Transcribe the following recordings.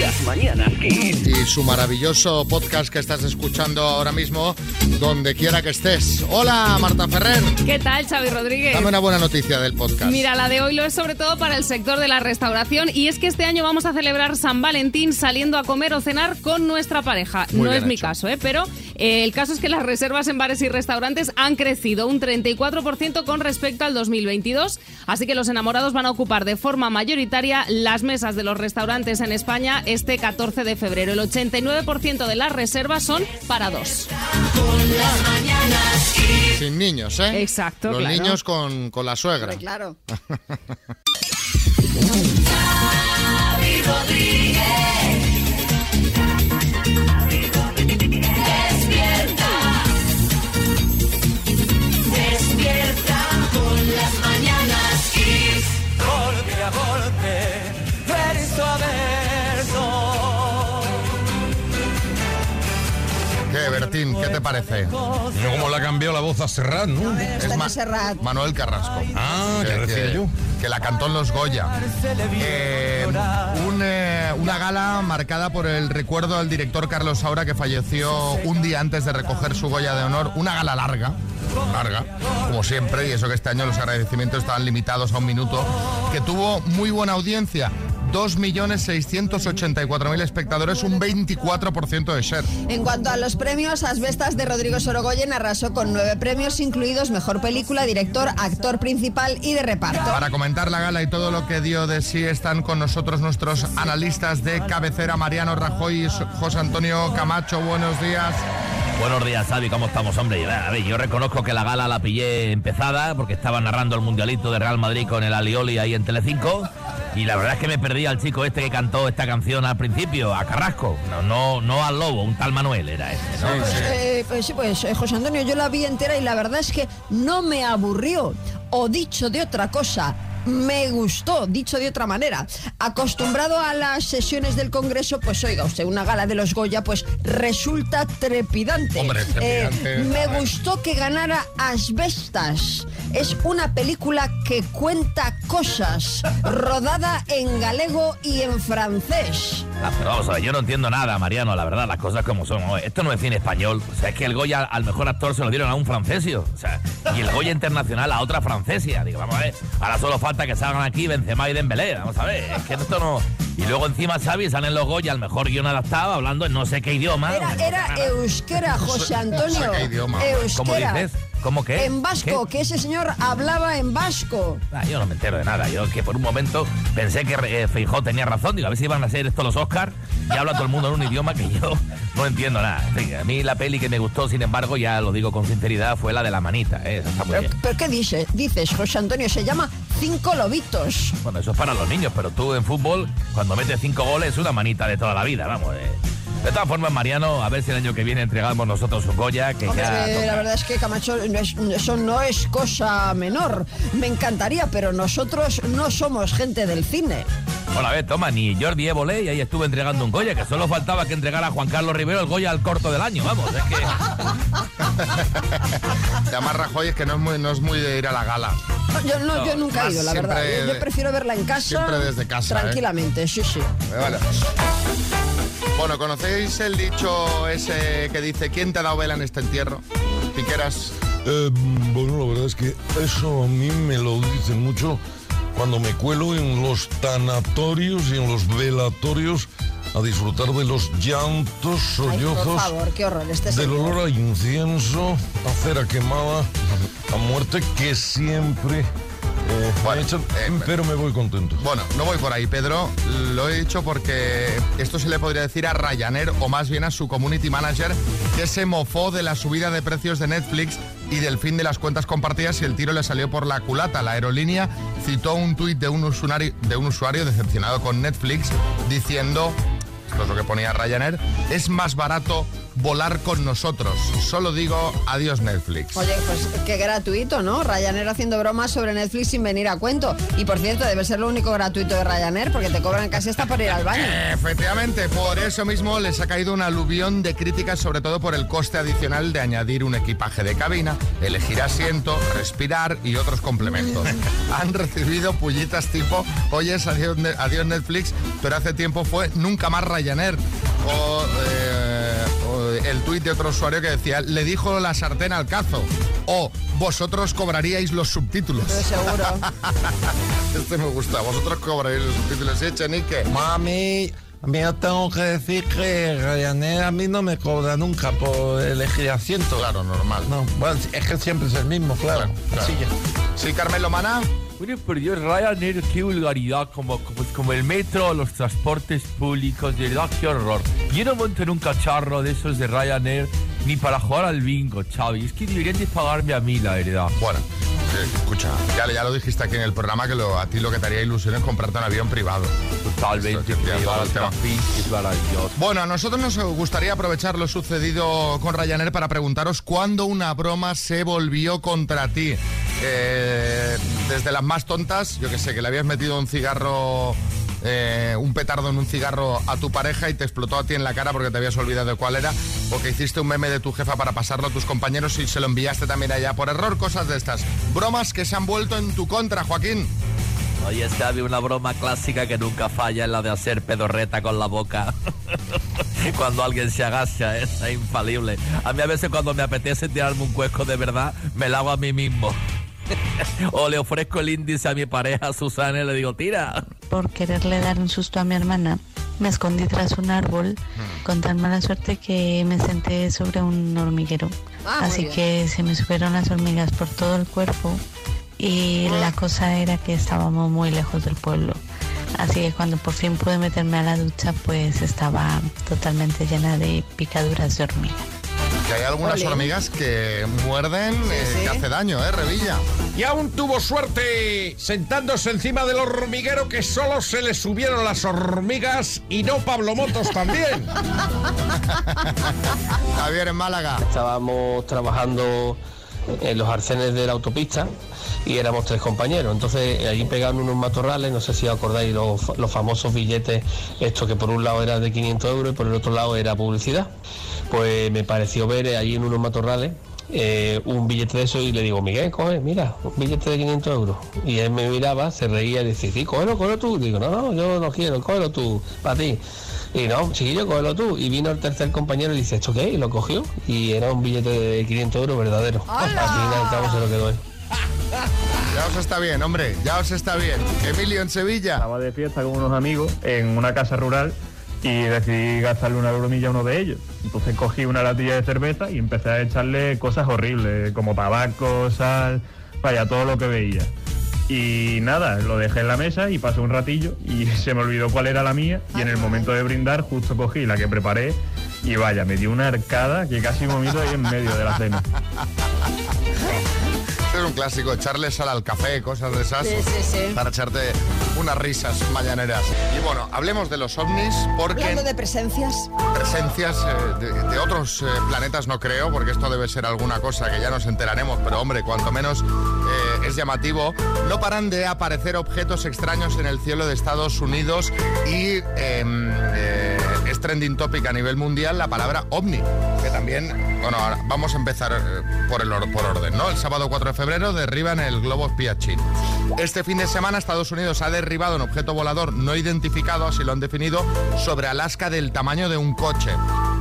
Las mañanas Kiss. y su maravilloso podcast que estás escuchando ahora mismo, donde quiera que estés. Hola, Marta Ferrer. ¿Qué tal, Xavi Rodríguez? Dame una buena noticia del podcast. Mira, la de hoy lo es sobre todo para el sector de la restauración y es que este año vamos a celebrar San Valentín saliendo a comer o cenar con nuestra pareja. Muy no es mi caso, ¿eh? pero eh, el caso es que las reservas en bares y restaurantes han crecido un 34% con respecto al 2022, así que los enamorados van a ocupar de forma mayoritaria las mesas de los restaurantes en España este 14 de febrero. El 89% de las reservas son para dos. Sin niños, ¿eh? Exacto, Los claro. niños con, con la suegra. Claro. Xavi Rodríguez. ¿Qué, te parece? Mira cómo le ha cambiado la voz a Serrat, ¿no? Es Ma- Manuel Carrasco. Ah, ¿qué decía yo? que la cantó en Los Goya. Eh, un, eh, una gala marcada por el recuerdo del director Carlos Saura que falleció un día antes de recoger su Goya de honor. Una gala larga, larga, como siempre, y eso que este año los agradecimientos estaban limitados a un minuto, que tuvo muy buena audiencia. 2.684.000 espectadores, un 24% de share. En cuanto a los premios, Asbestas de Rodrigo Sorogoyen arrasó con nueve premios, incluidos Mejor Película, Director, Actor Principal y de Reparto. Para comentar la gala y todo lo que dio de sí están con nosotros nuestros analistas de cabecera, Mariano Rajoy y José Antonio Camacho. Buenos días. Buenos días, Xavi, ¿cómo estamos, hombre? A ver, yo reconozco que la gala la pillé empezada porque estaba narrando el mundialito de Real Madrid con el Alioli ahí en Telecinco y la verdad es que me perdí al chico este que cantó esta canción al principio, a Carrasco. No, no, no al lobo, un tal Manuel era ¿no? Eh, pues sí, pues eh, José Antonio, yo la vi entera y la verdad es que no me aburrió. O dicho de otra cosa, me gustó, dicho de otra manera. Acostumbrado a las sesiones del Congreso, pues oiga usted, una gala de los Goya, pues resulta trepidante. Hombre, trepidante. Eh, me gustó que ganara Asbestas. Es una película que cuenta cosas, rodada en galego y en francés. Ah, pero vamos a ver, yo no entiendo nada, Mariano, la verdad, las cosas como son. ¿no? Esto no es cine español. O sea, es que el Goya al mejor actor se lo dieron a un francesio. O sea, y el Goya internacional a otra francesia. Digo, vamos a ver, ahora solo falta que salgan aquí Benzema y Dembélé. Vamos a ver, es que esto no... Y luego encima, Xavi, salen los Goya, el mejor guion adaptado, hablando en no sé qué idioma. Era, era euskera, José Antonio. No sé qué idioma. ¿Cómo Euskera. dices? ¿Cómo qué? En vasco, que ese señor hablaba en vasco. Ah, yo no me entero de nada. Yo que por un momento pensé que eh, Feijó tenía razón. Digo, a ver si iban a ser estos los Oscars y habla todo el mundo en un idioma que yo no entiendo nada. En fin, a mí la peli que me gustó, sin embargo, ya lo digo con sinceridad, fue la de la manita. ¿eh? Esa está muy ¿Pero, bien. pero qué dices, dices, José Antonio? Se llama Cinco Lobitos. Bueno, eso es para los niños, pero tú en fútbol, cuando metes cinco goles, es una manita de toda la vida, vamos. eh. De todas formas, Mariano, a ver si el año que viene entregamos nosotros un Goya, que Hombre, ya... eh, toca. la verdad es que Camacho, no es- eso no es cosa menor. Me encantaría, pero nosotros no somos gente del cine. Bueno, a ver, toma, ni Jordi Évole, y ahí estuve entregando un Goya, que solo faltaba que entregara a Juan Carlos Rivero el Goya al corto del año, vamos, es que... Además, Rajoy es que no es muy, no es muy de ir a la gala. No, yo, no, yo nunca he ido, la siempre- verdad. Yo, yo prefiero verla en casa. siempre desde casa, ¿eh? Tranquilamente, sí, sí. Vale. Bueno, ¿conocéis el dicho ese que dice ¿Quién te ha dado vela en este entierro? Piqueras. Eh, bueno, la verdad es que eso a mí me lo dicen mucho cuando me cuelo en los tanatorios y en los velatorios a disfrutar de los llantos, Ay, por sollozos, favor, qué horror. Este del señor. olor a incienso, a cera quemada, a muerte que siempre Bueno, eh, pero me voy contento. Bueno, no voy por ahí, Pedro. Lo he dicho porque esto se le podría decir a Ryanair o más bien a su community manager que se mofó de la subida de precios de Netflix y del fin de las cuentas compartidas y el tiro le salió por la culata. La aerolínea citó un tuit de un usuario, de un usuario decepcionado con Netflix diciendo, esto es lo que ponía Ryanair, es más barato volar con nosotros. Solo digo adiós Netflix. Oye, pues qué gratuito, ¿no? Ryanair haciendo bromas sobre Netflix sin venir a cuento. Y por cierto, debe ser lo único gratuito de Ryanair porque te cobran casi hasta por ir al baño. Efectivamente, por eso mismo les ha caído un aluvión de críticas, sobre todo por el coste adicional de añadir un equipaje de cabina, elegir asiento, respirar y otros complementos. Han recibido pullitas tipo, oyes, adiós, Ne- adiós Netflix, pero hace tiempo fue nunca más Ryanair. O, eh, el tuit de otro usuario que decía, le dijo la sartén al cazo. O vosotros cobraríais los subtítulos. Pero seguro. Este me gusta, vosotros cobraríais los subtítulos. ¿Sí, Chenique? Mami, a mí yo tengo que decir que Ryanair a mí no me cobra nunca por elegir asiento. Claro, normal. No, bueno, es que siempre es el mismo, claro. Claro. Así ya. Sí, Carmelo Mana. Oye, por Dios, Ryanair, qué vulgaridad, como, como, como el metro, los transportes públicos, de verdad, qué horror. Yo no monto en un cacharro de esos de Ryanair ni para jugar al bingo, Xavi. Es que deberían de pagarme a mí, la verdad. Bueno, eh, escucha, ya, ya lo dijiste aquí en el programa que lo- a ti lo que te haría ilusión es comprarte un avión privado. Totalmente, Esto, es maravilloso. Bueno, a nosotros nos gustaría aprovechar lo sucedido con Ryanair para preguntaros cuándo una broma se volvió contra ti. Eh, desde las más tontas, yo que sé, que le habías metido un cigarro, eh, un petardo en un cigarro a tu pareja y te explotó a ti en la cara porque te habías olvidado de cuál era, o que hiciste un meme de tu jefa para pasarlo a tus compañeros y se lo enviaste también allá por error, cosas de estas. Bromas que se han vuelto en tu contra, Joaquín. Oye, había una broma clásica que nunca falla, es la de hacer pedorreta con la boca. cuando alguien se agacha, es infalible. A mí a veces cuando me apetece tirarme un cuesco de verdad, me lo hago a mí mismo. o le ofrezco el índice a mi pareja Susana y le digo, tira. por quererle dar un susto a mi hermana. Me escondí tras un árbol con tan mala suerte que me senté sobre un hormiguero. Ah, Así que se me subieron las hormigas por todo el cuerpo y la cosa era que estábamos muy lejos del pueblo. Así que cuando por fin pude meterme a la ducha pues estaba totalmente llena de picaduras de hormiga. Que hay algunas hormigas que muerden, eh, sí. que hace daño, ¿eh, Revilla? Y aún tuvo suerte sentándose encima del hormiguero que solo se le subieron las hormigas y no Pablo Motos también. Javier en Málaga. Estábamos trabajando en los arcenes de la autopista y éramos tres compañeros. Entonces allí pegaban unos matorrales, no sé si os acordáis, los, los famosos billetes, esto que por un lado era de 500 euros y por el otro lado era publicidad. Pues me pareció ver allí en unos matorrales eh, un billete de eso y le digo, Miguel, coge, mira, un billete de 500 euros. Y él me miraba, se reía y decía, sí, cógelo, cógelo tú. digo, no, no, yo no quiero, cógelo tú, para ti. Y no, chiquillo, cógelo tú. Y vino el tercer compañero y dice, ¿esto qué? Y lo cogió. Y era un billete de 500 euros verdadero. Al fin y al cabo se lo quedó él. Ya os está bien, hombre, ya os está bien. Emilio en Sevilla. Estaba de fiesta con unos amigos en una casa rural y decidí gastarle una bromilla a uno de ellos. Entonces cogí una latilla de cerveza y empecé a echarle cosas horribles, como tabaco, sal, vaya, todo lo que veía. Y nada, lo dejé en la mesa y pasó un ratillo y se me olvidó cuál era la mía y en el momento de brindar justo cogí la que preparé y vaya, me dio una arcada que casi vomito ahí en medio de la cena. Este es un clásico, echarle sal al café, cosas de esas. Sí, sí, sí. Para echarte unas risas mañaneras. Y bueno, hablemos de los ovnis porque Hablando de presencias. presencias eh, de, de otros eh, planetas no creo, porque esto debe ser alguna cosa que ya nos enteraremos, pero hombre, cuanto menos eh, es llamativo, no paran de aparecer objetos extraños en el cielo de Estados Unidos y em, trending topic a nivel mundial la palabra ovni, que también, bueno, ahora vamos a empezar eh, por, el or- por orden, ¿no? El sábado 4 de febrero derriban el globo espía. Este fin de semana Estados Unidos ha derribado un objeto volador no identificado, así lo han definido, sobre Alaska del tamaño de un coche.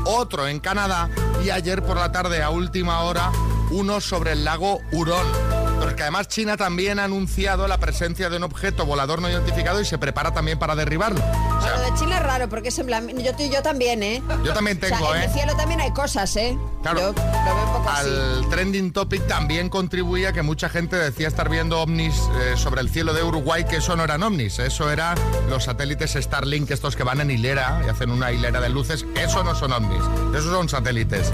Otro en Canadá y ayer por la tarde a última hora uno sobre el lago Hurón. Porque además China también ha anunciado la presencia de un objeto volador no identificado y se prepara también para derribarlo. O sea, Lo de Chile es raro porque es en plan. Yo, yo también, ¿eh? Yo también O sea, tengo, en ¿eh? el cielo también hay cosas, ¿eh? Claro. Yo lo veo un poco así. Al trending topic también contribuía que mucha gente decía estar viendo ovnis eh, sobre el cielo de Uruguay, que eso no eran ovnis, eso eran los satélites Starlink, estos que van en hilera y hacen una hilera de luces, eso no son ovnis, esos son satélites.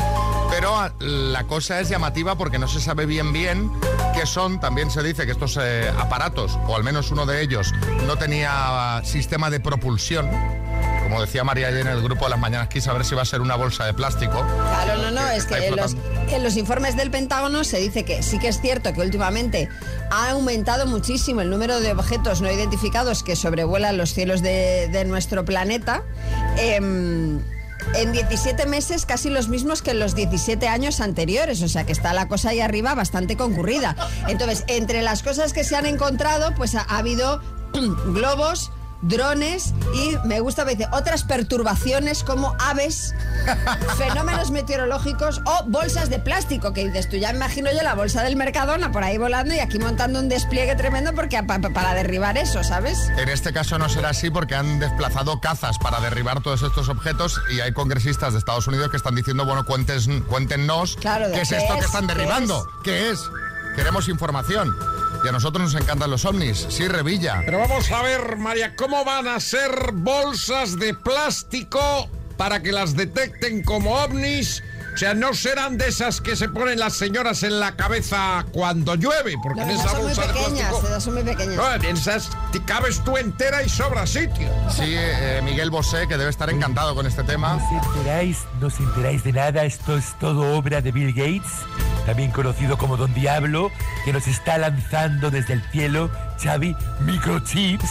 Pero ah, la cosa es llamativa porque no se sabe bien bien son, también se dice que estos eh, aparatos, o al menos uno de ellos, no tenía ah, sistema de propulsión como decía María ayer en el grupo de las mañanas, quise saber si va a ser una bolsa de plástico. Claro, no, no, es que en los, flotando. en los informes del Pentágono se dice que sí que es cierto que últimamente ha aumentado muchísimo el número de objetos no identificados que sobrevuelan los cielos de, de nuestro planeta. Em, en 17 meses casi los mismos que en los 17 años anteriores, o sea que está la cosa ahí arriba bastante concurrida. Entonces, entre las cosas que se han encontrado, pues ha, ha habido globos, drones y me gusta, me dice, otras perturbaciones como aves, fenómenos meteorológicos o bolsas de plástico, que dices tú, ya imagino yo la bolsa del Mercadona por ahí volando y aquí montando un despliegue tremendo porque pa- pa- para derribar eso, ¿sabes? En este caso no será así porque han desplazado cazas para derribar todos estos objetos y hay congresistas de Estados Unidos que están diciendo, bueno, cuentes, cuéntenos Claro, ¿de qué es qué esto que es? están ¿Qué derribando. ¿Qué es? Queremos información. Y a nosotros nos encantan los ovnis. Sí, Revilla. Pero vamos a ver, María, ¿cómo van a ser bolsas de plástico para que las detecten como ovnis? O sea, no serán de esas que se ponen las señoras en la cabeza cuando llueve, porque No, en esas esa son muy bolsa de pequeñas, plástico... son muy pequeñas. No, en esas te cabes tú entera y sobra sitio. Sí, eh, Miguel Bosé, que debe estar encantado con este tema. No os enteráis, no os enteráis de nada, esto es todo obra de Bill Gates, también conocido como Don Diablo, que nos está lanzando desde el cielo, Xavi, microchips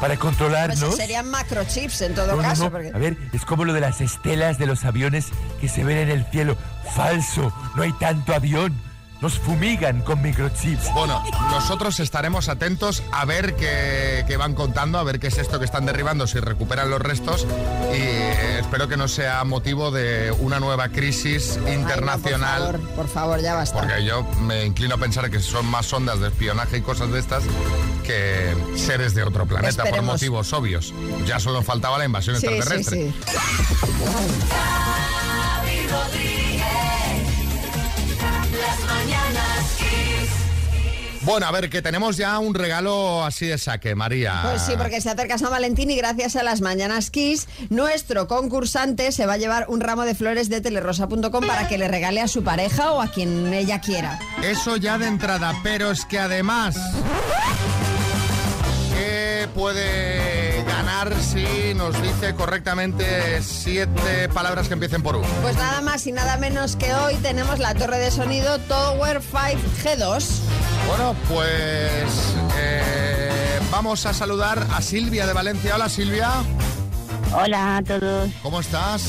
para Pues controlarnos. serían macrochips en todo No, no, caso. no. porque- A ver, es como lo de las estelas de los aviones que se ven en el cielo. Falso, no hay tanto avión. Nos fumigan con microchips. Bueno, nosotros estaremos atentos a ver qué, qué van contando, a ver qué es esto que están derribando, si recuperan los restos y eh, espero que no sea motivo de una nueva crisis Ay, no, internacional. por, favor, por favor, ya basta. Porque yo me inclino a pensar que son más ondas de espionaje y cosas de estas que seres de otro planeta por motivos obvios. Ya solo faltaba la invasión Sí, extraterrestre. sí. Bueno, a ver, que tenemos ya un regalo así de saque, María. Pues sí, porque se acerca San Valentín y gracias a las Mañanas Kiss, nuestro concursante se va a llevar un ramo de flores de telerosa.com para que le regale a su pareja o a quien ella quiera. Eso ya de entrada, pero es que además... ¿Qué puede ganar si nos dice correctamente siete palabras que empiecen por U? Pues nada más y nada menos que hoy tenemos la torre de sonido Tower 5 G2. Bueno, pues eh, vamos a saludar a Silvia de Valencia. Hola Silvia, Hola a todos. ¿cómo estás?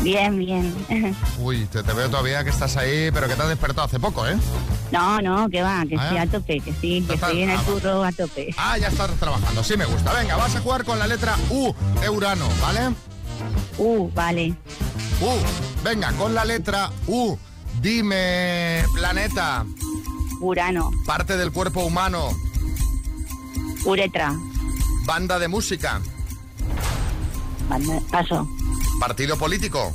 Bien, bien. Uy, te, te veo todavía que estás ahí, pero que te has despertado hace poco, ¿eh? No, no, que va, que Ah. estoy a tope, que sí, que estoy en el ah, curro a tope. Ah, ya estás trabajando, sí me gusta. Venga, vas a jugar con la letra U de Urano, ¿vale? Uh, vale. U, venga, con la letra U, dime planeta, Urano, parte del cuerpo humano, uretra, banda de música, Banda- paso, partido político,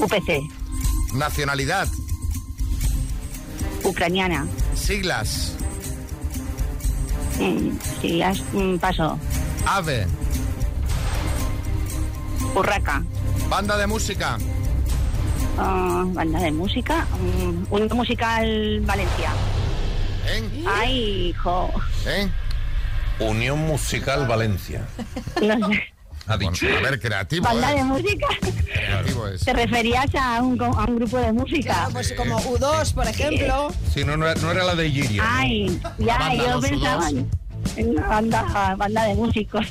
UPC, nacionalidad, ucraniana, siglas, has- mm, paso, ave, urraca, banda de música, Ah, banda de música, mm, Unión Musical Valencia. ¿eh? Ay, hijo, ¿Eh? Unión Musical Valencia. no sé. Ha dicho. Bueno, a ver, creativo, Banda ¿eh? de música. Creativo es. ¿Te referías a un, co- a un grupo de música? Claro, pues como U2, por ejemplo. Sí, no, no era, no era la de Giria. Ay, ya, banda yo pensaba en una banda, banda de músicos.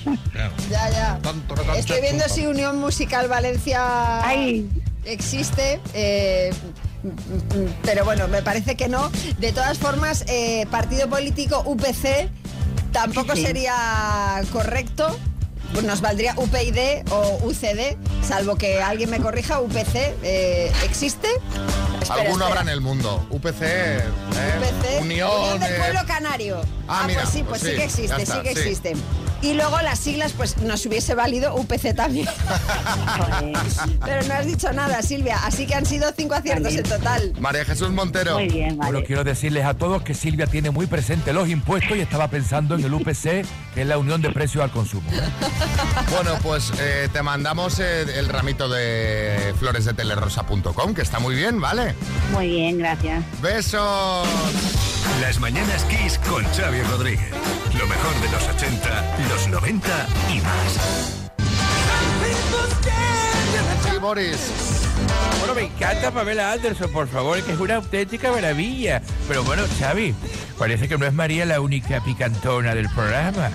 Ya, ya. Tanto, tanto, Estoy viendo tanto. si Unión Musical Valencia Ay. existe. eh, pero bueno, me parece que no. De todas formas, eh, partido político UPC tampoco Sí. sería correcto. Nos valdría UPyD o UCD, salvo que alguien me corrija. UPC eh, existe. Espera, Alguno espera. habrá en el mundo. UPC, ¿eh? UPC, Unión. del Pueblo Canario. Ah, mira, pues sí, pues, pues sí, sí, que existe, sí que sí. Y luego las siglas, pues nos hubiese valido UPC también. Pero no has dicho nada, Silvia. Así que han sido cinco aciertos en total. María Jesús Montero. Muy bien, vale. Bueno, quiero decirles a todos que Silvia tiene muy presente los impuestos y estaba pensando en el UPC, que es la Unión de Precios al Consumo. Bueno, pues eh, te mandamos eh, el ramito de flores de telerosa.com, que está muy bien, ¿vale? Muy bien, gracias. Besos. Las mañanas Kiss con Xavi Rodríguez. Lo mejor de los 80, los 90 y más. Sí, Boris. Bueno, me encanta Pamela Anderson, por favor, que es una auténtica maravilla. Pero bueno, Xavi, parece que no es María la única picantona del programa.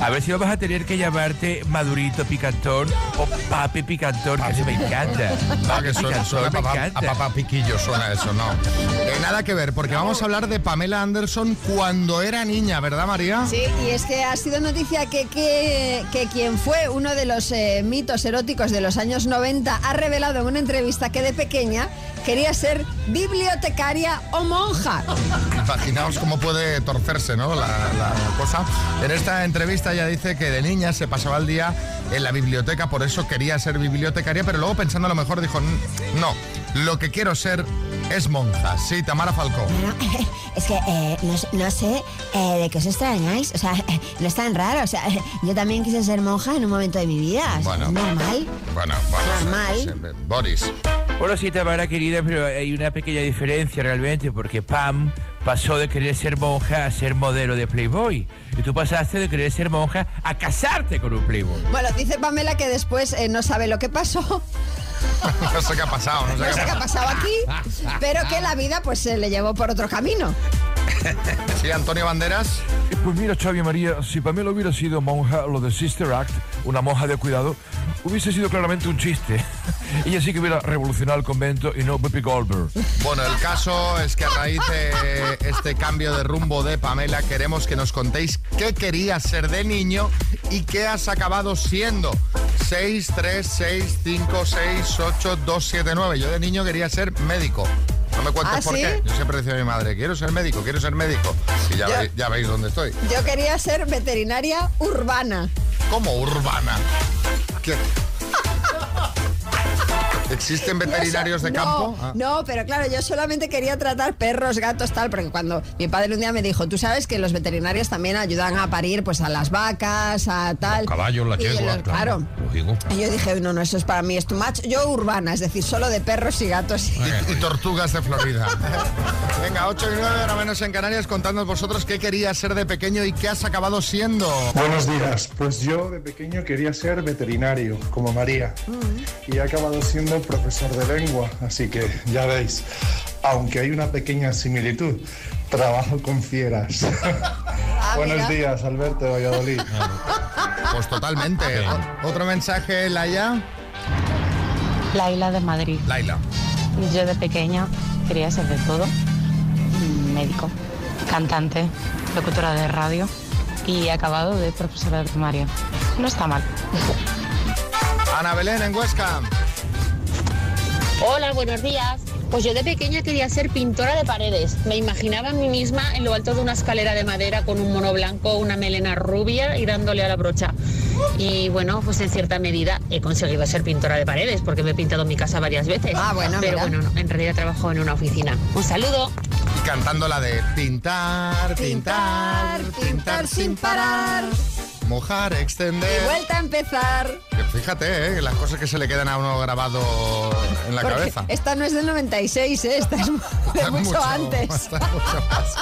A ver si vamos a tener que llamarte Madurito Picantón o Papi Picantón, que se me encanta. Ah, que suena, suena me papá, encanta. a papá Piquillo, suena eso, no. Eh, nada que ver, porque vamos a hablar de Pamela Anderson cuando era niña, ¿verdad, María? Sí, y es que ha sido noticia que, que, que quien fue uno de los eh, mitos eróticos de los años 90 ha revelado en una entrevista que de pequeña quería ser bibliotecaria o monja. Imaginaos cómo puede torcerse, ¿no? La, la cosa. En esta entrevista ella dice que de niña se pasaba el día en la biblioteca, por eso quería ser bibliotecaria, pero luego pensando a lo mejor dijo, no, lo que quiero ser es monja. Sí, Tamara Falcó. Es que eh, no, no sé eh, de qué os extrañáis. O sea, no es tan raro. O sea, yo también quise ser monja en un momento de mi vida. O sea, Bueno. es normal. Bueno, bueno. Normal. siempre- Boris. Bueno, sí, Tamara querida, pero hay una pequeña diferencia realmente, porque Pam pasó de querer ser monja a ser modelo de Playboy. Y tú pasaste de querer ser monja a casarte con un Playboy. Bueno, dice Pamela que después eh, no sabe lo que pasó, no sé qué ha pasado, no sé, no sé qué ha pasado aquí, pero que la vida pues se le llevó por otro camino. Sí, Antonio Banderas. Pues mira, Xavi María, si Pamela hubiera sido monja, lo de Sister Act, una monja de cuidado, hubiese sido claramente un chiste. Ella sí que hubiera revolucionado el convento y no Whoopi Goldberg. Bueno, el caso es que a raíz de este cambio de rumbo de Pamela queremos que nos contéis qué querías ser de niño y qué has acabado siendo. 6, 3, 6, 5, 6, 8, 2, 7, 9. Yo de niño quería ser médico. No me cuentes ¿Ah, por sí? qué. Yo siempre decía a mi madre, quiero ser médico, quiero ser médico. Y ya, Yo- veis, ya veis dónde estoy. Yo quería ser veterinaria urbana. ¿Cómo urbana? ¿Qué? ¿Existen veterinarios de No, campo? Ah. No, pero claro, yo solamente quería tratar perros, gatos, tal, porque cuando mi padre un día me dijo, tú sabes que los veterinarios también ayudan a parir pues a las vacas, a tal. Caballos, la yegua, los- claro. Y yo dije, no, no, eso es para mí, es too much. Yo urbana, es decir, solo de perros y gatos. Y, y tortugas de Florida. Venga, 8 y 9, ahora menos en Canarias, contadnos vosotros qué querías ser de pequeño y qué has acabado siendo. Buenos días, pues yo de pequeño quería ser veterinario, como María, y he acabado siendo profesor de lengua, así que ya veis, aunque hay una pequeña similitud, trabajo con fieras. Buenos mira. días, Alberto de Valladolid. Pues totalmente. Otro mensaje, Laia. Laila de Madrid. Laila. Yo de pequeña quería ser de todo. Médico, cantante, locutora de radio y acabado de profesora de primaria. No está mal. Ana Belén en Huesca. Hola, buenos días. Pues yo de pequeña quería ser pintora de paredes. Me imaginaba a mí misma en lo alto de una escalera de madera con un mono blanco, una melena rubia y dándole a la brocha. Y bueno, pues en cierta medida he conseguido ser pintora de paredes porque me he pintado mi casa varias veces. Ah, bueno, Pero mira. bueno, no, en realidad trabajo en una oficina. Un saludo. Y cantando la de pintar, pintar, pintar sin parar. Mojar, extender. Y vuelta a empezar. Que fíjate, ¿eh? las cosas que se le quedan a uno grabado en la Porque cabeza. Esta no es del 96, ¿eh? esta es de Está mucho, mucho, antes. está mucho más.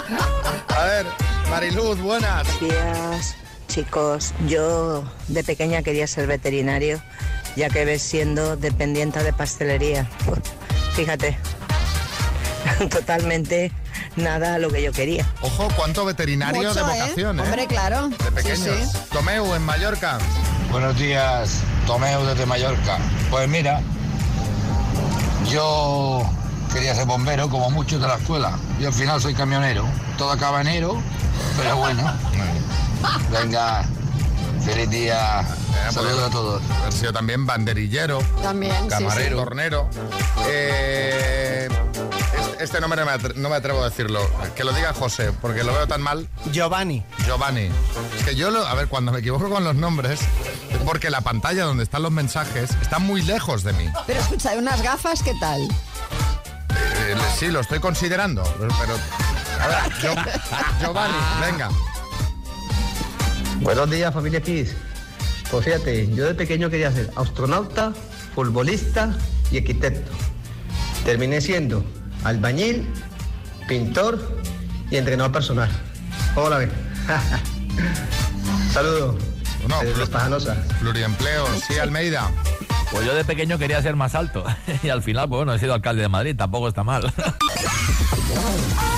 A ver, Mariluz, buenas. días, chicos. Yo de pequeña quería ser veterinario, ya que ves siendo dependiente de pastelería. Fíjate, totalmente nada a lo que yo quería. Ojo, cuánto veterinario de Mucho, ¿eh? vocación, ¿eh? Hombre, claro. De pequeños. Sí, sí. Tomeu, en Mallorca. Buenos días, Tomeo desde Mallorca. Pues mira, yo quería ser bombero como muchos de la escuela. Yo al final soy camionero. Todo acaba en enero, pero bueno. Venga, feliz día. Saludos a todos. Haber sido también banderillero. También, sí, Camarero. sí. Tornero. Eh, este, nombre no me, no me atrevo a decirlo. Que lo diga José, porque lo veo tan mal. Giovanni. Giovanni. Es que yo, lo, a ver, cuando me equivoco con los nombres, es porque la pantalla donde están los mensajes está muy lejos de mí. Pero escucha, unas gafas, ¿qué tal? Eh, sí, lo estoy considerando, pero... a ver, Gio- Giovanni, venga. Buenos días, familia Kiss. Pues fíjate, yo de pequeño quería ser astronauta, futbolista y arquitecto. Terminé siendo albañil, pintor y entrenador personal. Hola, Saludos. No. Pluriempleo, sí, Almeida. Pues yo de pequeño quería ser más alto. Y al final, pues bueno, he sido alcalde de Madrid, tampoco está mal.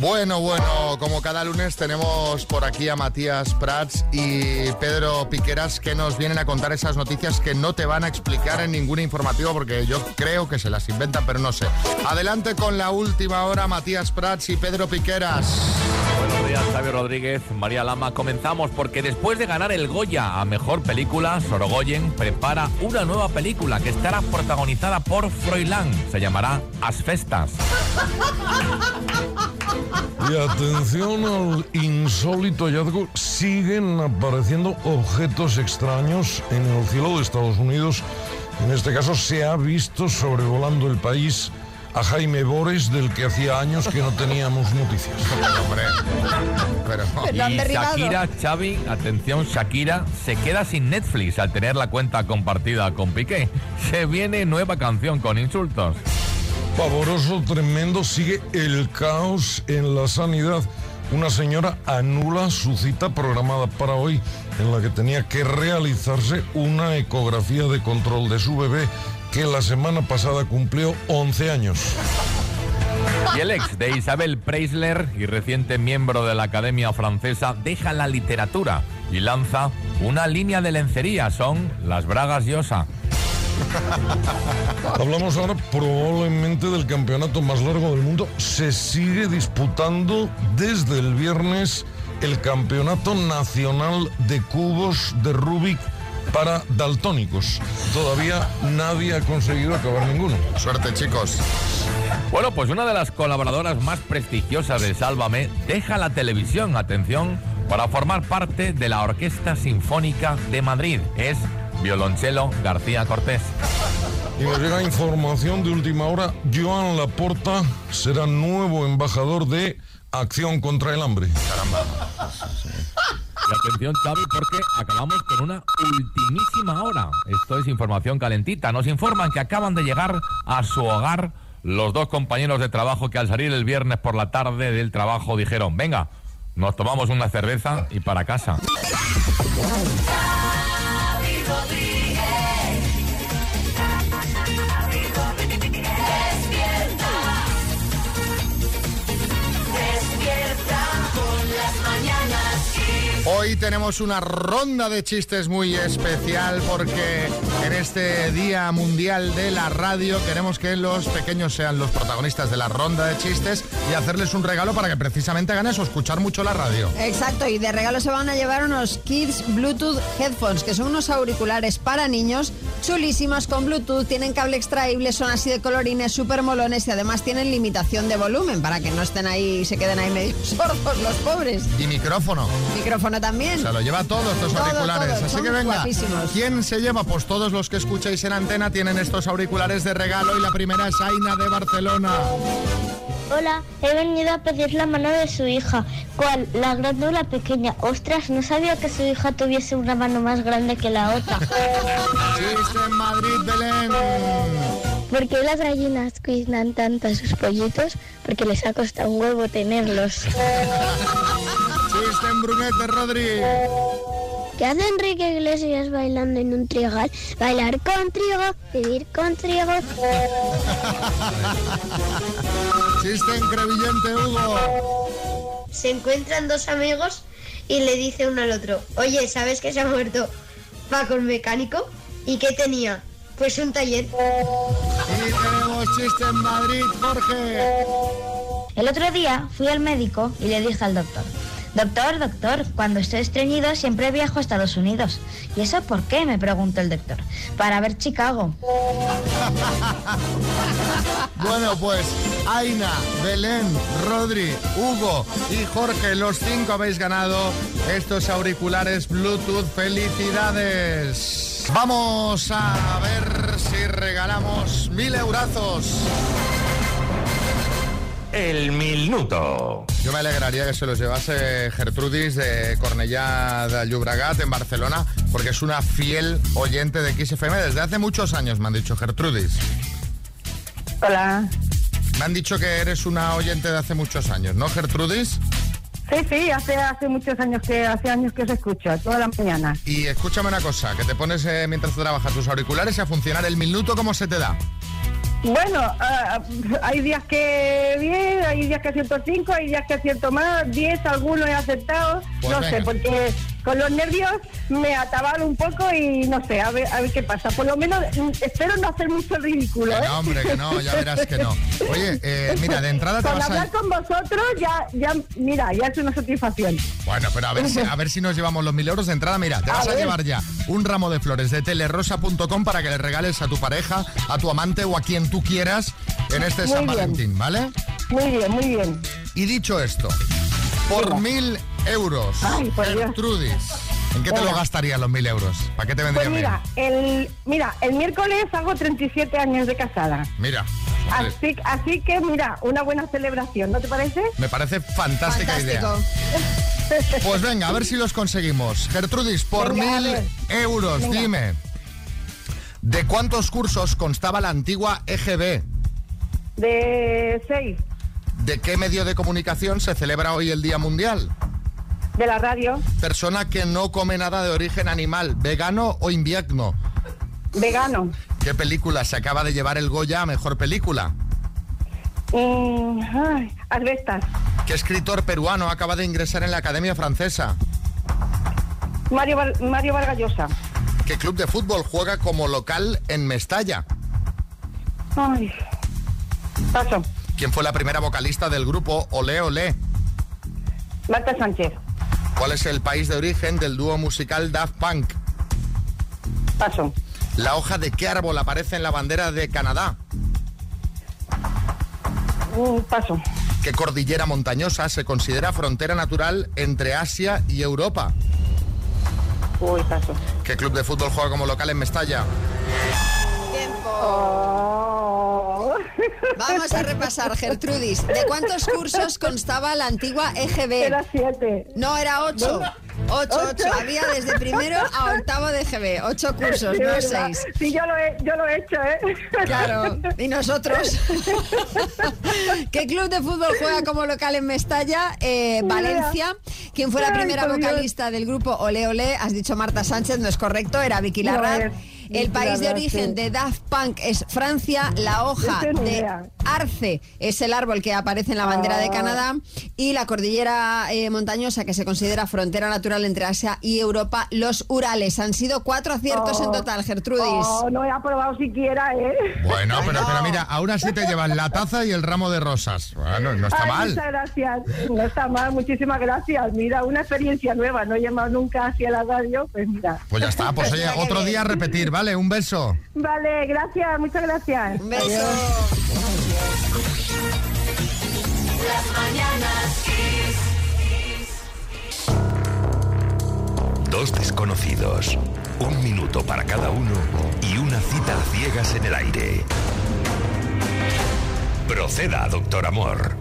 Bueno, bueno, como cada lunes tenemos por aquí a Matías Prats y Pedro Piqueras que nos vienen a contar esas noticias que no te van a explicar en ningún informativo porque yo creo que se las inventan, pero no sé. Adelante con la última hora, Matías Prats y Pedro Piqueras. Buenos días, Xavi Rodríguez, María Lama. Comenzamos porque después de ganar el Goya a Mejor Película, Sorogoyen prepara una nueva película que estará protagonizada por Froilán. Se llamará As Festas. Y atención al insólito hallazgo, siguen apareciendo objetos extraños en el cielo de Estados Unidos. En este caso se ha visto sobrevolando el país a Jaime Bores, del que hacía años que no teníamos noticias. Y Shakira, Xavi, atención, Shakira se queda sin Netflix al tener la cuenta compartida con Piqué. Se viene nueva canción con insultos. Pavoroso, tremendo, sigue el caos en la sanidad. Una señora anula su cita programada para hoy, en la que tenía que realizarse una ecografía de control de su bebé, que la semana pasada cumplió 11 años. Y el ex de Isabel Preisler y reciente miembro de la Academia Francesa deja la literatura y lanza una línea de lencería. Son las bragas Yosa. Hablamos ahora probablemente del campeonato más largo del mundo. Se sigue disputando desde el viernes el campeonato nacional de cubos de Rubik para daltónicos. Todavía nadie ha conseguido acabar ninguno. Suerte, chicos. Bueno, pues una de las colaboradoras más prestigiosas de Sálvame deja la televisión, atención, para formar parte de la Orquesta Sinfónica de Madrid. Es violonchelo García Cortés. Y nos llega información de última hora. Joan Laporta será nuevo embajador de Acción contra el Hambre. Y atención, Xavi, porque acabamos con una ultimísima hora. Esto es información calentita. Nos informan que acaban de llegar a su hogar los dos compañeros de trabajo que al salir el viernes por la tarde del trabajo dijeron, venga, nos tomamos una cerveza y para casa. Xavi Rodríguez. Hoy tenemos una ronda de chistes muy especial porque en este Día Mundial de la Radio queremos que los pequeños sean los protagonistas de la ronda de chistes y hacerles un regalo para que precisamente ganes o escuchar mucho la radio. Exacto, y de regalo se van a llevar unos Kids Bluetooth Headphones, que son unos auriculares para niños chulísimos con Bluetooth, tienen cable extraíble, son así de colorines, súper molones y además tienen limitación de volumen para que no estén ahí y se queden ahí medio sordos los pobres. Y micrófono. Micrófono también. Se lo lleva todos estos Todo, auriculares. todo, Así son que venga, guapísimos. ¿quién se lleva? Pues todos los que escucháis en antena tienen estos auriculares de regalo y la primera es Aina de Barcelona. Hola, he venido a pedir la mano de su hija. ¿Cuál? ¿La grande o la pequeña? Ostras, no sabía que su hija tuviese una mano más grande que la otra. Chiste en Madrid, Belén. ¿Por qué las gallinas cuidan tanto a sus pollitos? Porque les ha costado un huevo tenerlos. Chiste en Brunete, Rodri. ¿Qué hace Enrique Iglesias bailando en un trigal? Bailar con trigo, vivir con trigo. Chiste en Crevillente, Hugo. Se encuentran dos amigos y le dice uno al otro, oye, ¿sabes que se ha muerto Paco el mecánico? ¿Y qué tenía? Pues un taller. Y tenemos chiste en Madrid, Jorge. El otro día fui al médico y le dije al doctor, doctor, doctor, cuando estoy estreñido siempre viajo a Estados Unidos. ¿Y eso por qué? me preguntó el doctor. Para ver Chicago. Bueno, pues Aina, Belén, Rodri, Hugo y Jorge, los cinco habéis ganado estos auriculares Bluetooth. ¡Felicidades! Vamos a ver si regalamos mil eurazos. El minuto. Yo me alegraría que se los llevase Gertrudis de Cornellá de Llobregat en Barcelona, porque es una fiel oyente de XFM desde hace muchos años, me han dicho Gertrudis. Hola. Me han dicho que eres una oyente de hace muchos años, ¿no, Gertrudis? Sí, sí, hace, hace muchos años que hace años que se escucha, toda la mañana. Y escúchame una cosa, que te pones eh, mientras trabajas tus auriculares y a funcionar el minuto como se te da. Bueno, ah, hay días que bien, hay días que acierto 5, hay días que acierto más, 10, algunos he aceptado, Pues no venga. sé, porque con los nervios me atabalo un poco y no sé, a ver, a ver qué pasa. Por lo menos mm, espero no hacer mucho ridículo. Que ¿eh? no, hombre, que no, ya verás que no. Oye, eh, mira, de entrada te Con vas a... hablar con vosotros ya, ya, mira, ya es una satisfacción. Bueno, pero a ver, si, a ver si nos llevamos los mil euros de entrada. Mira, te A vas a ver. llevar ya un ramo de flores de telerosa.com para que le regales a tu pareja, a tu amante o a quien tú quieras en este Muy San bien. Valentín, ¿vale? Muy bien, muy bien. Y dicho esto, por mil euros, Ay, por Dios. Gertrudis, ¿en qué te lo Venga. gastarías los mil euros? ¿Para qué te vendría Pues mira, el, mira, el miércoles hago 37 años de casada. Mira, Así, así que, mira, una buena celebración, ¿no te parece? me parece fantástica idea. Pues venga, a ver si los conseguimos. Gertrudis, por Venga, mil euros, Venga. dime, ¿de cuántos cursos constaba la antigua EGB? De 6, ¿De qué medio de comunicación se celebra hoy el Día Mundial? de la radio, Persona que no come nada de origen animal, vegano o invierno. vegano. ¿Qué película se acaba de llevar el Goya a mejor película? Mm, ay, asbestas. ¿Qué escritor peruano acaba de ingresar en la Academia Francesa? Mario, Mario Vargas Llosa. ¿Qué club de fútbol juega como local en Mestalla? Ay, paso. ¿Quién fue la primera vocalista del grupo Olé Olé? Marta Sánchez. ¿Cuál es el país de origen del dúo musical Daft Punk? Paso. ¿La hoja de qué árbol aparece en la bandera de Canadá? Mm, paso. ¿Qué cordillera montañosa se considera frontera natural entre Asia y Europa? ¿Qué club de fútbol juega como local en Mestalla? Oh. Vamos a repasar, Gertrudis. ¿De cuántos cursos constaba la antigua EGB? Era siete. No, era ocho. Ocho, ocho. Había desde primero a octavo de EGB. Ocho cursos, no verdad. seis. Sí, yo lo he, yo lo he hecho, ¿eh? Claro, y nosotros. ¿Qué club de fútbol juega como local en Mestalla? Eh. Valencia. ¿Quién fue la primera vocalista del grupo Ole Ole? Has dicho Marta Sánchez, no es correcto, era Vicky Larraz. El país de origen sí. de Daft Punk es Francia. La hoja de arce es el árbol que aparece en la bandera de Ah. Canadá. Y la cordillera eh, montañosa que se considera frontera natural entre Asia y Europa, los Urales. Han sido cuatro aciertos en Oh. total, Gertrudis. Oh, no he aprobado siquiera, ¿eh? Bueno, pero, pero mira, aún así te llevan la taza y el ramo de rosas. Bueno, no está Ay, mal. Muchas gracias. No está mal, muchísimas gracias. Mira, una experiencia nueva. No he llamado nunca hacia la radio. Pues mira. Pues ya está, pues oye, otro día repetir, ¿vale? Un beso. Vale, gracias, muchas gracias. Un beso. Las mañanas. Dos desconocidos, un minuto para cada uno y una cita a ciegas en el aire. Proceda, doctor Amor.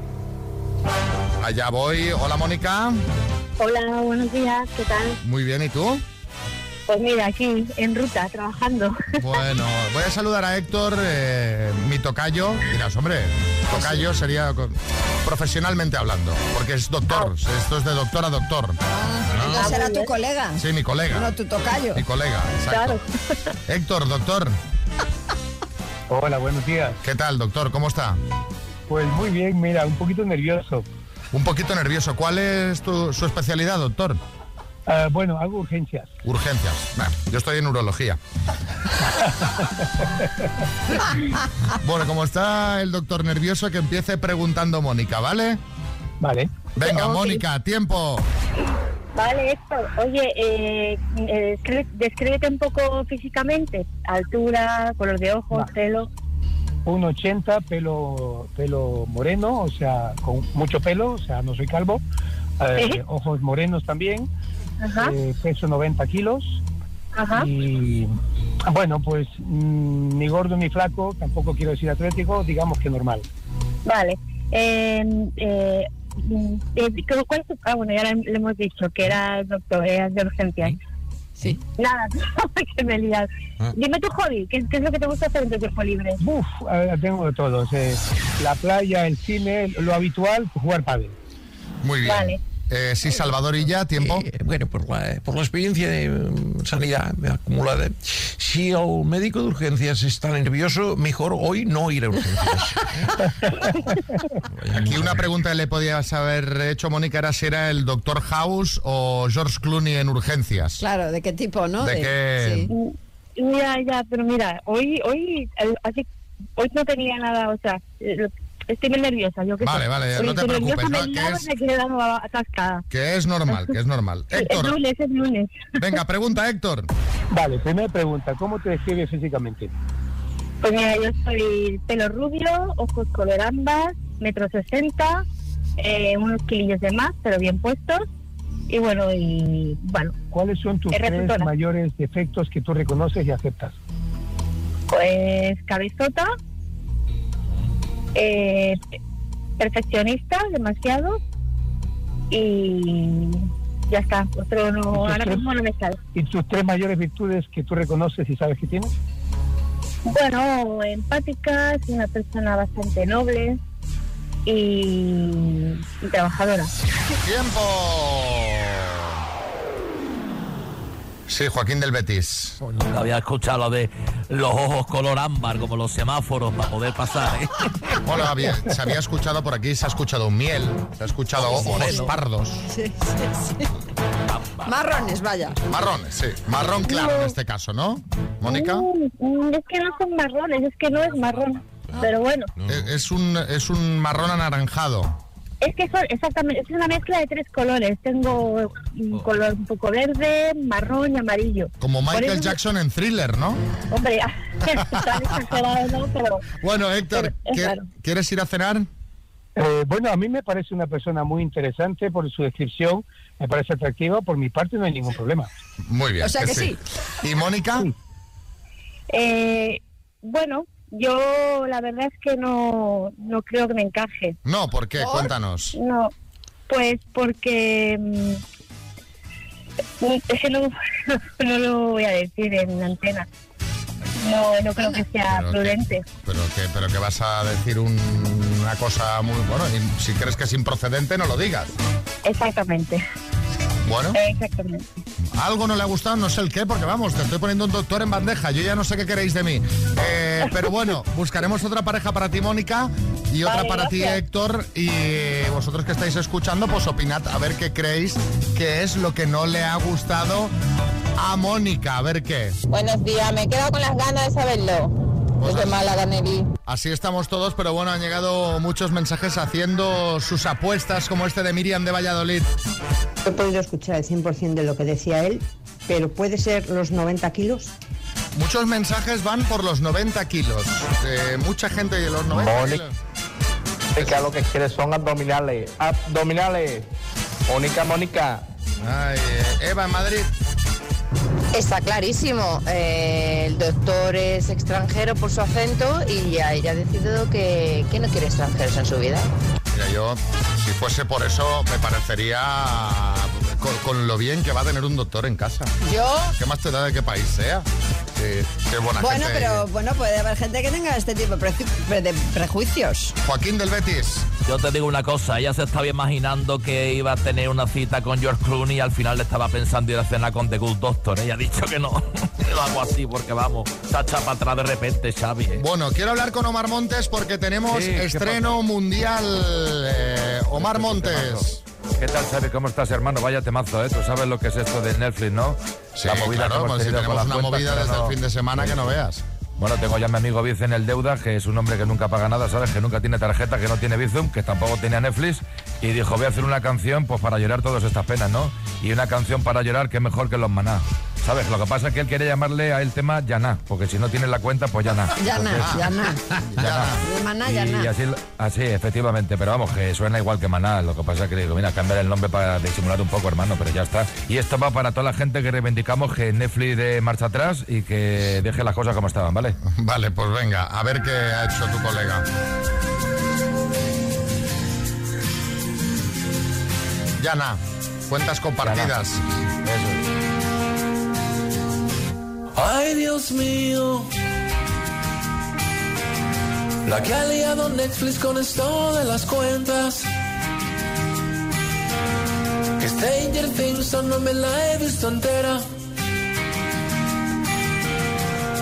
Allá voy. Hola, Mónica. Hola, buenos días, ¿qué tal? Muy bien, ¿y tú? Pues mira, aquí en ruta, trabajando. Bueno, voy a saludar a Héctor, eh, mi tocayo. Dirás, hombre, tocayo sería profesionalmente hablando, porque es doctor. Esto es de doctor a doctor. ¿no? Entonces era tu colega. Sí, mi colega. No, tu tocayo. Mi colega, exacto. Héctor, doctor. Hola, buenos días. ¿Qué tal, doctor? ¿Cómo está? Pues muy bien, mira, un poquito nervioso. Un poquito nervioso. ¿Cuál es tu- su especialidad, doctor? Ah, bueno, hago urgencias. Urgencias. Nah, yo estoy en urología. Bueno, como está el doctor nervioso, que empiece preguntando Mónica, ¿vale? Vale. Venga, Ok. Mónica, tiempo. Vale, Héctor, oye, eh, eh, descríbete un poco físicamente, altura, color de ojos, pelo. 1,80, pelo, pelo moreno, o sea, con mucho pelo, o sea, no soy calvo. Eh, Sí. Ojos morenos también. Ajá. Eh, peso 90 kilos. Ajá. Y bueno, pues mm, ni gordo ni flaco, tampoco quiero decir atlético, digamos que normal. Vale. Eh, eh, eh, ¿cuál es tu- Ah, bueno, ya le, le hemos dicho que era doctor, era de urgencias. Sí. Nada, que me lías. Ah. Dime tu hobby, ¿qué, qué es lo que te gusta hacer en tu tiempo libre? Uf, eh, tengo de todo. eh, la playa, el cine, lo habitual, jugar pádel. Muy bien. Vale. Eh, sí, Salvador y ya, tiempo. Eh, bueno, por la, por la experiencia de mm, sanidad acumulada, si el médico de urgencias está nervioso, mejor hoy no ir a urgencias. Aquí una pregunta que le podías haber hecho, Mónica, era si era el Doctor House o George Clooney en urgencias. Claro, ¿de qué tipo, no? ¿De qué? sí. Ya, ya, pero mira, hoy, hoy, el- así, hoy no tenía nada, o sea, estoy muy nerviosa, yo que Vale, sé. vale, no te estoy nerviosa, preocupes, Que me atascada. Que es normal, que es normal. Es Héctor, lunes, es lunes. venga, pregunta, Héctor. Vale, primera pregunta, ¿cómo te describes físicamente? Pues mira, yo soy pelo rubio, ojos color ámbar, metro sesenta, eh, unos kilillos de más, pero bien puestos. Y bueno, y bueno, ¿Cuáles son tus Es tres mayores defectos que tú reconoces y aceptas? pues cabezota, eh, perfeccionista, demasiado. Y ya está, otro no, ahora tres- mismo no me sale. ¿Y tus tres mayores virtudes que tú reconoces y sabes que tienes? Bueno, empática, es una persona bastante noble y, y trabajadora. ¡Tiempo! Sí, Joaquín del Betis. Nunca había escuchado lo de los ojos color ámbar, como los semáforos, para poder pasar. ¿eh? Bueno, había- se había escuchado por aquí, se ha escuchado miel, se ha escuchado Sí, ojos sí. pardos. Sí, sí, sí. Marrones, vaya. Marrones, sí. Marrón claro en este caso, ¿no? Mónica. Mm, es que no son marrones, es que no es marrón. Pero bueno, Eh, Es un, es un marrón anaranjado. Es que son exactamente, es una mezcla de tres colores. Tengo un color un poco verde, marrón y amarillo. Como Michael Jackson en thriller, ¿no? Hombre, ¿no? Pero Bueno, Héctor, Pero es ¿qué- raro. ¿quieres ir a cenar? Eh, bueno, a mí me parece una persona muy interesante por su descripción, me parece atractiva, por mi parte no hay ningún problema. Muy bien. O sea que sí. ¿Y Mónica? Eh, bueno, yo la verdad es que no, no creo que me encaje. No, ¿por qué? Cuéntanos. No, pues porque mm, es que no, no lo voy a decir en antena. No, no creo que sea Pero que- prudente. Pero que, pero que vas a decir un- una cosa muy... Bueno, y si crees que es improcedente, no lo digas. Exactamente. Bueno. Exactamente. Algo no le ha gustado, no sé el qué, porque vamos, te estoy poniendo un doctor en bandeja. Yo ya no sé qué queréis de mí. Eh, pero bueno, buscaremos otra pareja para ti, Mónica, y otra Vale, para ti. Héctor. Y vosotros que estáis escuchando, pues opinad a ver qué creéis que es lo que no le ha gustado a Mónica. A ver qué. Buenos días, me he quedado con las ganas de saberlo. Desde Málaga, Nelly. Así estamos todos, pero bueno, han llegado muchos mensajes haciendo sus apuestas, como este de Miriam de Valladolid. He podido escuchar el 100% de lo que decía él, pero puede ser los 90 kilos. Muchos mensajes van por los 90 kilos. Eh, mucha gente de los 90 Mónica. kilos. Que lo que quiere son abdominales. Abdominales. Mónica, Mónica. Ay, eh, Eva en Madrid. Está clarísimo. eh, el doctor es extranjero por su acento y ya ella ha decidido que, que no quiere extranjeros en su vida. Mira, yo, si fuese por eso, me parecería con, con lo bien que va a tener un doctor en casa. Yo ¿Qué más te da de qué país sea? Qué, qué buena Bueno, gente. pero bueno, puede haber gente que tenga este tipo de preju- de prejuicios. Joaquín del Betis. Yo te digo una cosa, ella se estaba imaginando que iba a tener una cita con George Clooney y al final le estaba pensando ir a cenar con The Good Doctor. Ella ha dicho que no. Lo hago así porque vamos, se echa para atrás de repente, Xavi. ¿eh? Bueno, quiero hablar con Omar Montes porque tenemos Sí, ¿qué estreno mundial. eh, Omar Montes. ¿Qué tal, Xavi? ¿Cómo estás, hermano? Vaya temazo, ¿eh? Tú sabes lo que es esto de Netflix, ¿no? Sí, claro, pues si tenido con tenemos una cuentas, movida desde no- el fin de semana que no veas. Bueno, tengo ya a mi amigo Biz en el deuda, que es un hombre que nunca paga nada, ¿sabes? Que nunca tiene tarjeta, que no tiene Bizum, que tampoco tenía Netflix. Y dijo, voy a hacer una canción pues para llorar todas estas penas, ¿no? Y una canción para llorar que es mejor que los maná. ¿Sabes? Lo que pasa es que él quiere llamarle a el tema Yaná, porque si no tienes la cuenta, pues Yaná. Yana, Entonces, Yana. Yaná. Maná, Y Yana. así, así, efectivamente, pero vamos, que suena igual que Maná. Lo que pasa es que digo, mira, cambiar el nombre para disimular un poco, hermano, pero ya está. Y esto va para toda la gente que reivindicamos que Netflix de marcha atrás y que deje las cosas como estaban, ¿vale? Vale, pues venga, a ver qué ha hecho tu colega. Yana, cuentas compartidas. Eso Dios mío. La que ha liado Netflix con esto de las cuentas. Que Stranger Things no me la he visto entera.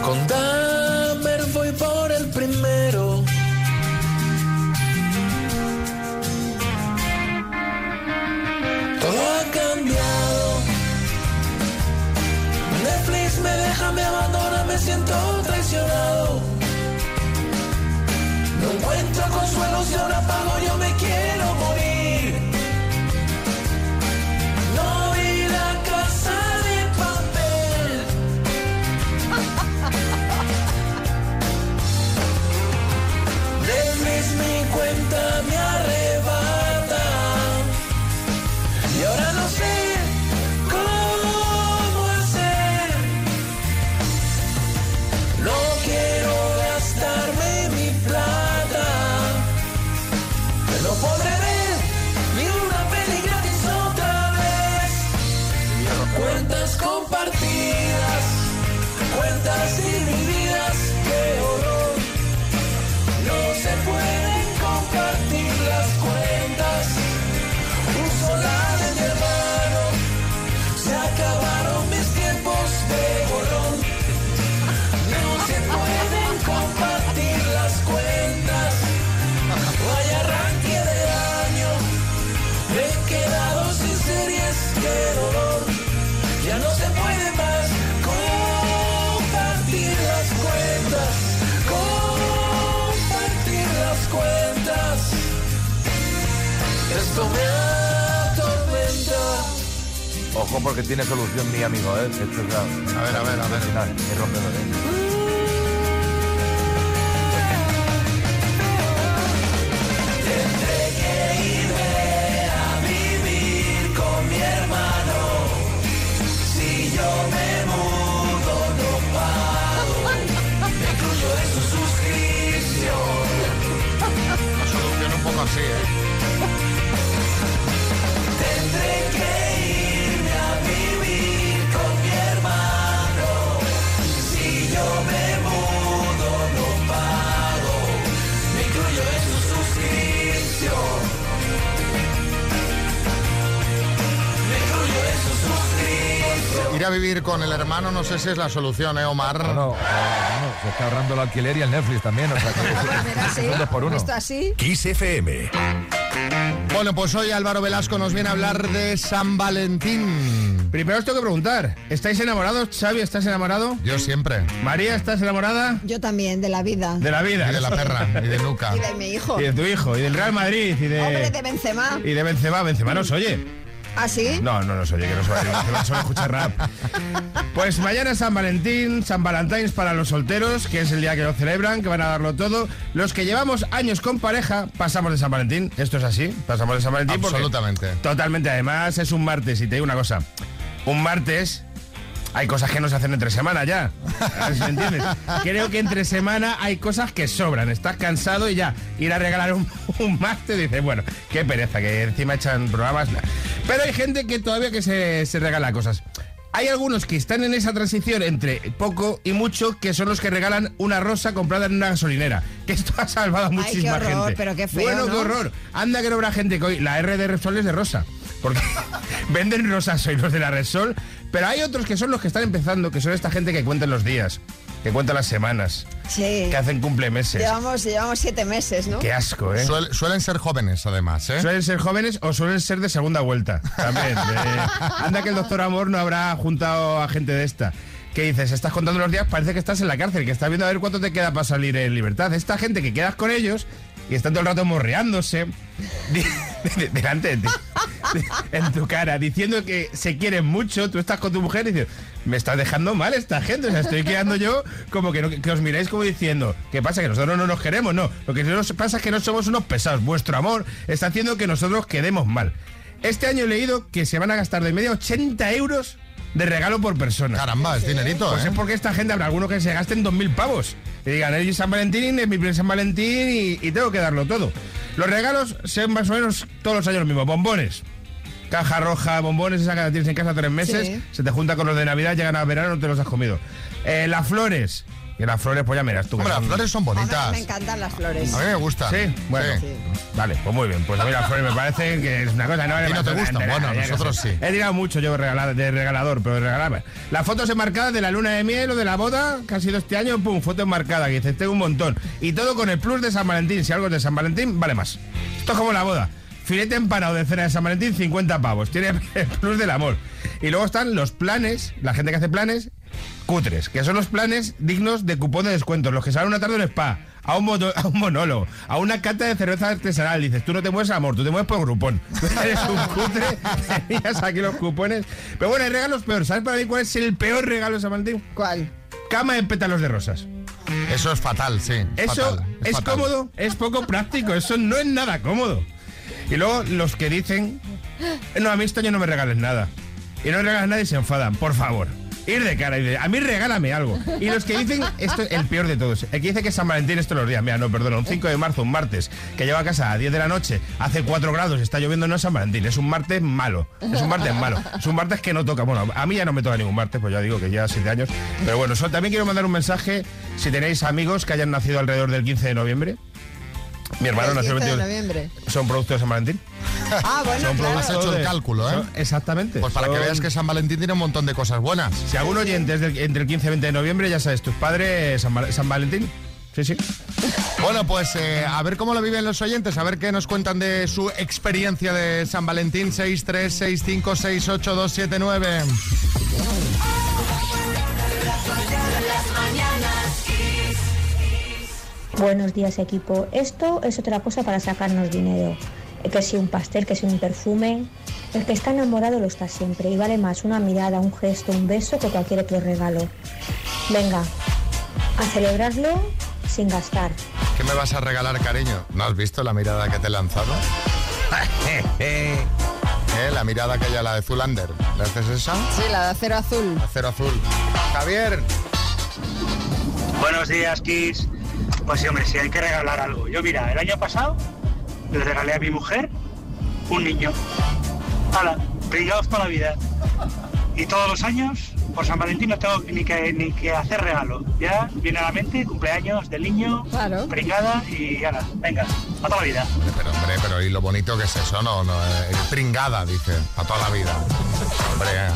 Con Dahmer voy por siento traicionado. No encuentro consuelo si ahora pago, yo me quiero morir. Ojo porque tiene solución mi amigo, ¿eh? Esto es la- A ver, a ver, a ver. Final, es rompedor, ¿eh? Tendré que Ir a vivir con el hermano no sé si es la solución, ¿eh, Omar? No, no, eh, se está ahorrando el alquiler y el Netflix también, o sea que son dos por uno. ¿Está así? Kiss FM. Bueno, pues hoy Álvaro Velasco nos viene a hablar de San Valentín. Primero os tengo que preguntar, ¿estáis enamorados? Xavi, ¿estás enamorado? Yo siempre. María, ¿estás enamorada? Yo también, de la vida. De la vida. Y de la perra, y de Luca. Y de mi hijo. Y de tu hijo, y del Real Madrid, y de... Hombre, de Benzema. Y de Benzema, Benzema nos oye. ¿Ah, sí? No, no nos oye, que no se Benzema solo escucha rap. Pues mañana es San Valentín, San Valentines para los solteros, que es el día que lo celebran, que van a darlo todo. Los que llevamos años con pareja, pasamos de San Valentín. Esto es así, pasamos de San Valentín. porque- Absolutamente. Totalmente, además es un martes, y te digo una cosa. Un martes hay cosas que no se hacen entre semana ya. A ver si me entiendes. Creo que entre semana hay cosas que sobran. Estás cansado y ya ir a regalar un, un martes dices, bueno, qué pereza, que encima echan programas. Pero hay gente que todavía que se, se regala cosas. Hay algunos que están en esa transición entre poco y mucho, que son los que regalan una rosa comprada en una gasolinera. Que esto ha salvado a Ay, qué muchísima horror, gente. pero qué feo, Bueno, qué horror. Anda que no habrá gente que hoy la R de Repsol es de rosa. Porque venden rosas hoy los de la Repsol. Pero hay otros que son los que están empezando, que son esta gente que cuentan los días, que cuentan las semanas, Sí. que hacen cumplemeses. Llevamos, llevamos siete meses, ¿no? Qué asco, ¿eh? Suel- suelen ser jóvenes, además, ¿eh? Suelen ser jóvenes o suelen ser de segunda vuelta. También. de- anda que el doctor Amor no habrá juntado a gente de esta. ¿Qué dices? Estás contando los días, parece que estás en la cárcel, que estás viendo a ver cuánto te queda para salir en libertad. Esta gente que quedas con ellos y están todo el rato morreándose delante de ti, en tu cara, diciendo que se quieren mucho, tú estás con tu mujer y dices, me está dejando mal esta gente, o sea, estoy quedando yo como que, no- que os miráis como diciendo, ¿qué pasa? Que nosotros no nos queremos, no, lo que nos pasa es que no somos unos pesados, vuestro amor está haciendo que nosotros quedemos mal. Este año he leído que se van a gastar de media 80 euros de regalo por persona. Caramba, es dinerito, Pues ¿eh? es porque esta gente habrá algunos que se gasten 2.000 pavos. Y digan, es San Valentín, es mi primer San Valentín y, y tengo que darlo todo. Los regalos son más o menos todos los años los mismos. Bombones. Caja roja, bombones, esa que la tienes en casa tres meses, Sí. se te junta con los de Navidad, llegan a verano, no te los has comido. Eh, las flores, que las flores, pues ya miras tú. Hombre, las flores son bonitas. me encantan las flores. A mí me gustan. Sí, bueno. Sí. Vale, pues muy bien. Pues a mí las flores me parece que es una cosa. No, ¿A ti no te gustan? Bueno, nosotros sí. He tirado mucho yo de, regala- de regalador, pero de. Las fotos enmarcadas de la luna de miel o de la boda que ha sido este año, pum, foto enmarcada, que dices, tengo un montón. Y todo con el plus de San Valentín. Si algo es de San Valentín, vale más. Esto es como la boda. Filete empanado de cena de San Valentín, 50 pavos. Tiene el plus del amor. Y luego están los planes, la gente que hace planes cutres, que son los planes dignos de cupón de descuentos, los que salen una tarde en spa, a un, mono- a un monólogo, a una cata de cerveza artesanal. Dices, tú no te mueves amor, tú te mueves por grupón. Tú eres un cutre, tenías aquí los cupones. Pero bueno, hay regalos peores. ¿Sabes para mí cuál es el peor regalo de San Valentín? ¿Cuál? Cama en pétalos de rosas. Eso es fatal, sí. Eso fatal, es, fatal. cómodo, es poco práctico, eso no es nada cómodo. Y luego los que dicen, no, a mí este año no me regales nada. Y no regalas nada y se enfadan, por favor. Ir de cara y de, a mí regálame algo. Y los que dicen, esto es el peor de todos, el que dice que San Valentín es todos los días, mira, no, perdona, un 5 de marzo, un martes, que lleva a casa a 10 de la noche, hace 4 grados, está lloviendo, no es San Valentín, es un martes malo, es un martes malo, es un martes que no toca, bueno, a mí ya no me toca ningún martes, pues ya digo que ya 7 años, pero bueno, so- también quiero mandar un mensaje, si tenéis amigos que hayan nacido alrededor del 15 de noviembre, mi hermano nació el 15 de 22 noviembre. son productos de San Valentín. Ah, bueno, Son claro. Has hecho el cálculo, ¿eh? son- exactamente. Pues para que Son- veas que San Valentín tiene un montón de cosas buenas. Si algún oyente es del- entre el 15 y 20 de noviembre, ya sabes, tus padres, San, Val- San Valentín. Sí, sí. Bueno, pues eh, a ver cómo lo viven los oyentes, a ver qué nos cuentan de su experiencia de San Valentín 636568279. Buenos días equipo. Esto es otra cosa para sacarnos dinero. Que si un pastel, que si un perfume. El que está enamorado lo está siempre y vale más una mirada, un gesto, un beso que cualquier otro regalo. Venga, a celebrarlo sin gastar. ¿Qué me vas a regalar, cariño? ¿No has visto la mirada que te he lanzado? ¿Eh? La mirada aquella, la de Zulander. ¿Le haces esa? Sí, la de acero azul. Acero azul. Javier. Buenos días, Kiss. Pues sí, hombre, sí hay que regalar algo. Yo, mira, el año pasado le regalé a mi mujer un niño. ¡Hala! Brigados toda la vida. Y todos los años, por San Valentín, no tengo ni que, ni que hacer regalo. Ya viene a la mente cumpleaños del niño, Claro. brigada y ala, venga, a toda la vida. Pero, hombre, pero ¿y lo bonito que es eso? No, no, eh, pringada, dice, a toda la vida. Hombre, eh,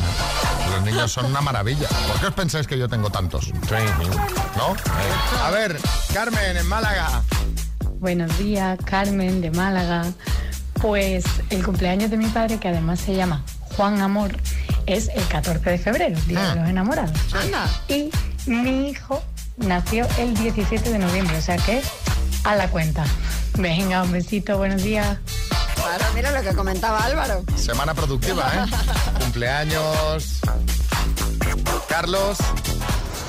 los niños son una maravilla. ¿Por qué os pensáis que yo tengo tantos? ¿No? A ver, Carmen, en Málaga. Buenos días, Carmen de Málaga. Pues el cumpleaños de mi padre, que además se llama Juan Amor, es el 14 de febrero, Día de los Enamorados. Anda. Y mi hijo nació el 17 de noviembre, o sea que a la cuenta. Venga, un besito, buenos días. Claro, mira lo que comentaba Álvaro. Semana productiva, ¿eh? Cumpleaños. Carlos.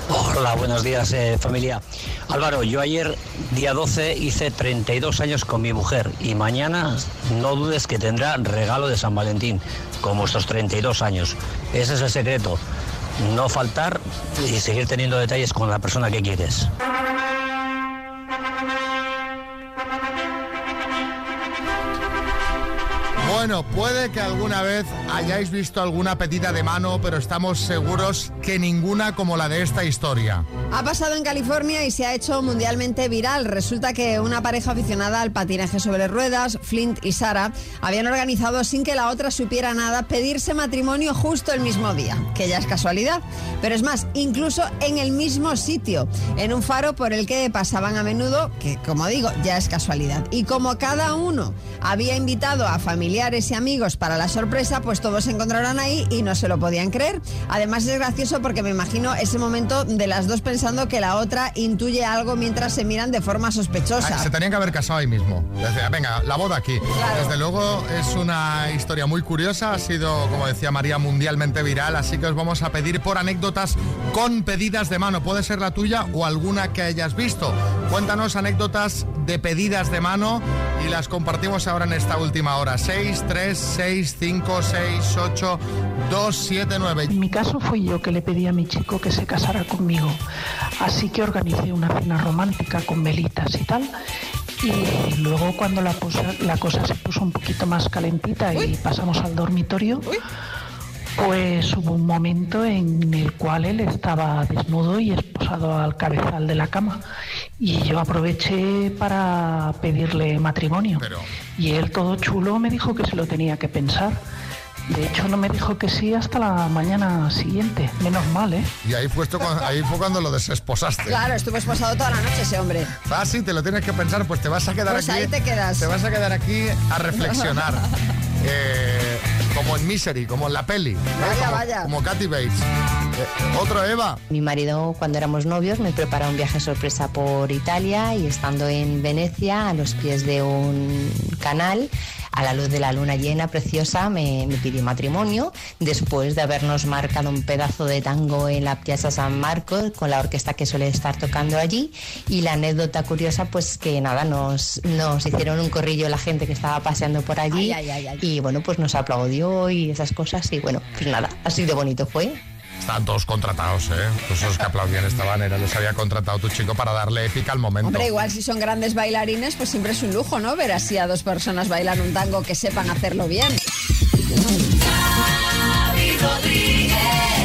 Hola, buenos días eh, familia. Álvaro, yo ayer, día 12, hice 32 años con mi mujer y mañana no dudes que tendrá regalo de San Valentín, como estos 32 años. Ese es el secreto, no faltar y seguir teniendo detalles con la persona que quieres. Bueno, puede que alguna vez hayáis visto alguna petita de mano, pero estamos seguros que ninguna como la de esta historia. Ha pasado en California y se ha hecho mundialmente viral. Resulta que una pareja aficionada al patinaje sobre ruedas, Flint y Sara, habían organizado sin que la otra supiera nada pedirse matrimonio justo el mismo día, que ya es casualidad. Pero es más, incluso en el mismo sitio, en un faro por el que pasaban a menudo, que como digo, ya es casualidad. Y como cada uno había invitado a familiares y amigos para la sorpresa, pues todos se encontraron ahí y no se lo podían creer. Además es gracioso porque me imagino ese momento de las dos pensando que la otra intuye algo mientras se miran de forma sospechosa. Se tenían que haber casado ahí mismo. Venga, la boda aquí. Desde luego es una historia muy curiosa, ha sido, como decía María, mundialmente viral, así que os vamos a pedir por anécdotas con pedidas de mano. Puede ser la tuya o alguna que hayas visto. Cuéntanos anécdotas de pedidas de mano y las compartimos ahora en esta última hora. 6, 3, 6, 5, 6, 8, 2, 7, 9. En mi caso fui yo que le pedí a mi chico que se casara conmigo, así que organicé una cena romántica con velitas y tal, Y luego cuando la, posa- la cosa se puso un poquito más calentita y pasamos al dormitorio, pues hubo un momento en el cual él estaba desnudo y esposado al cabezal de la cama. Y yo aproveché para pedirle matrimonio. Y él todo chulo me dijo que se lo tenía que pensar. De hecho, no me dijo que sí hasta la mañana siguiente. Menos mal, ¿eh? Y ahí fue, esto cuando- ahí fue cuando lo desesposaste. Claro, estuvo esposado toda la noche ese hombre. Ah, sí, te lo tienes que pensar, pues te vas a quedar Pues aquí. ahí te quedas. Te vas a quedar aquí a reflexionar. Eh, como en Misery, como en la peli. ¿eh? Vaya, como, vaya. como Katy Bates. Eh, otro, Eva. Mi marido, cuando éramos novios, me preparó un viaje sorpresa por Italia y estando en Venecia, a los pies de un canal, a la luz de la luna llena, preciosa, me, me pidió matrimonio después de habernos marcado un pedazo de tango en la Piazza San Marco con la orquesta que suele estar tocando allí. Y la anécdota curiosa, pues que nada, nos, nos hicieron un corrillo la gente que estaba paseando por allí Ay, ay, ay, ay. y bueno, pues nos aplaudió y esas cosas. Y bueno, pues nada, así de bonito fue. Estaban todos contratados, ¿eh? Pues esos que aplaudían estaban, era, los había contratado tu chico para darle épica al momento. Hombre, igual si son grandes bailarines, pues siempre es un lujo, ¿no? Ver así a dos personas bailar un tango que sepan hacerlo bien. Rodríguez.